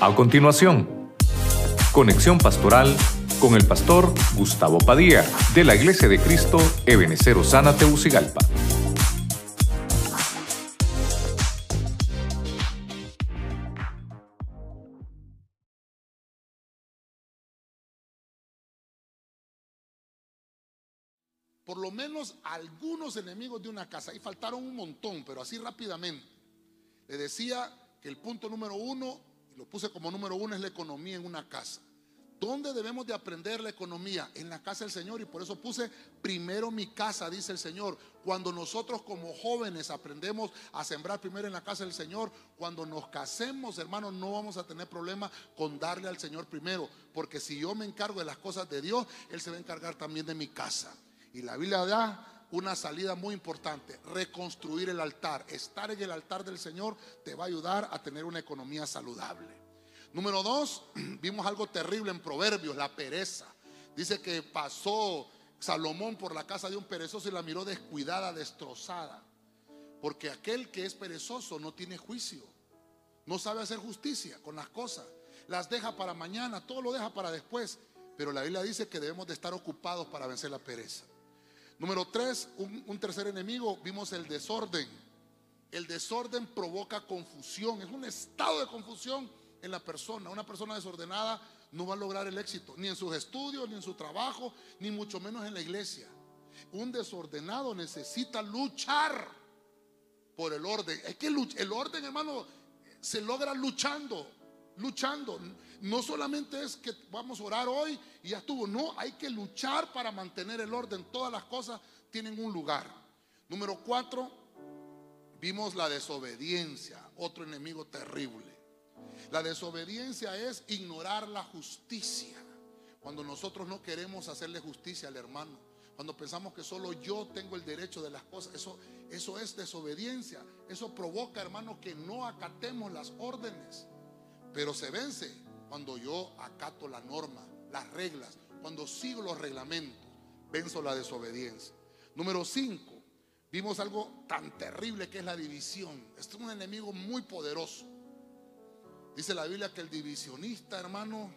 A continuación, conexión pastoral con el pastor Gustavo Padilla de la Iglesia de Cristo Ebenecer Osana Teucigalpa. por lo menos algunos enemigos de una casa. Y faltaron un montón, pero así rápidamente. Le decía que el punto número uno, lo puse como número uno, es la economía en una casa. ¿Dónde debemos de aprender la economía? En la casa del Señor. Y por eso puse primero mi casa, dice el Señor. Cuando nosotros como jóvenes aprendemos a sembrar primero en la casa del Señor, cuando nos casemos, hermanos, no vamos a tener problema con darle al Señor primero. Porque si yo me encargo de las cosas de Dios, Él se va a encargar también de mi casa. Y la Biblia da una salida muy importante, reconstruir el altar. Estar en el altar del Señor te va a ayudar a tener una economía saludable. Número dos, vimos algo terrible en Proverbios, la pereza. Dice que pasó Salomón por la casa de un perezoso y la miró descuidada, destrozada. Porque aquel que es perezoso no tiene juicio, no sabe hacer justicia con las cosas, las deja para mañana, todo lo deja para después. Pero la Biblia dice que debemos de estar ocupados para vencer la pereza. Número tres, un, tercer enemigo, vimos el desorden. El desorden provoca confusión, es un estado de confusión en la persona. Una persona desordenada no va a lograr el éxito, ni en sus estudios, ni en su trabajo, ni mucho menos en la iglesia. Un desordenado necesita luchar por el orden. Es que el orden, hermano, se logra luchando, luchando. No solamente es que vamos a orar hoy y ya estuvo, no, hay que luchar para mantener el orden. Todas las cosas tienen un lugar. Número cuatro, vimos la desobediencia, otro enemigo terrible. La desobediencia es ignorar la justicia. Cuando nosotros no queremos hacerle justicia al hermano, cuando pensamos que solo yo tengo el derecho de las cosas, eso, eso es desobediencia. Eso provoca, hermano, que no acatemos las órdenes. Pero se vence cuando yo acato la norma, las reglas, cuando sigo los reglamentos, venzo la desobediencia. Número 5, vimos algo tan terrible que es la división. Este es un enemigo muy poderoso. Dice la Biblia que el divisionista, hermano,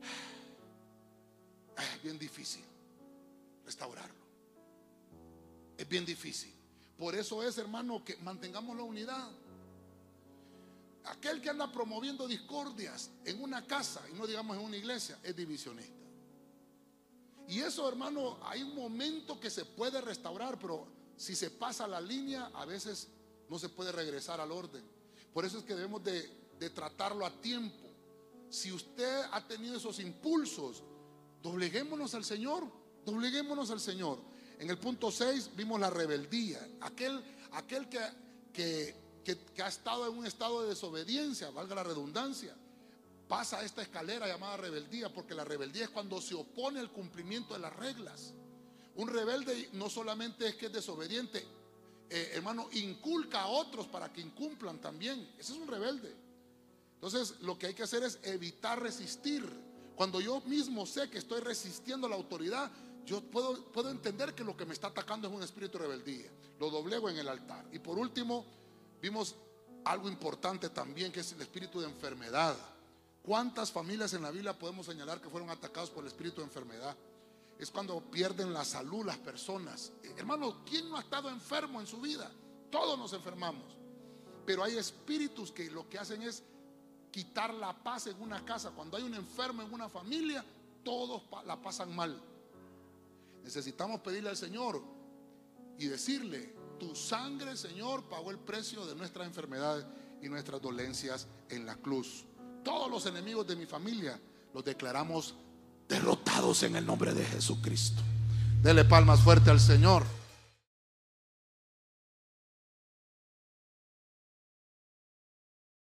es bien difícil restaurarlo. Es bien difícil. Por eso es, hermano, que mantengamos la unidad. Aquel que anda promoviendo discordias en una casa y no digamos en una iglesia es divisionista. Y eso, hermano, hay un momento que se puede restaurar, pero si se pasa la línea, a veces no se puede regresar al orden. Por eso es que debemos de, tratarlo a tiempo. Si usted ha tenido esos impulsos, dobleguémonos al Señor, dobleguémonos al Señor. En el punto 6 vimos la rebeldía. Aquel, aquel que, que que, ha estado en un estado de desobediencia, valga la redundancia, pasa esta escalera llamada rebeldía, porque la rebeldía es cuando se opone al cumplimiento de las reglas. Un rebelde no solamente es que es desobediente, eh, hermano, inculca a otros para que incumplan también. Ese es un rebelde. Entonces, lo que hay que hacer es evitar resistir. Cuando yo mismo sé que estoy resistiendo la autoridad, yo puedo, puedo entender que lo que me está atacando es un espíritu de rebeldía. Lo doblego en el altar. Y por último, Vimos algo importante también que es el espíritu de enfermedad. ¿Cuántas familias en la Biblia podemos señalar que fueron atacados por el espíritu de enfermedad? Es cuando pierden la salud las personas. Hermano, ¿quién no ha estado enfermo en su vida? Todos nos enfermamos. Pero hay espíritus que lo que hacen es quitar la paz en una casa. Cuando hay un enfermo en una familia, todos la pasan mal. Necesitamos pedirle al Señor y decirle, tu sangre, Señor, pagó el precio de nuestras enfermedades y nuestras dolencias en la cruz. Todos los enemigos de mi familia los declaramos derrotados en el nombre de Jesucristo. Dele palmas fuerte al Señor.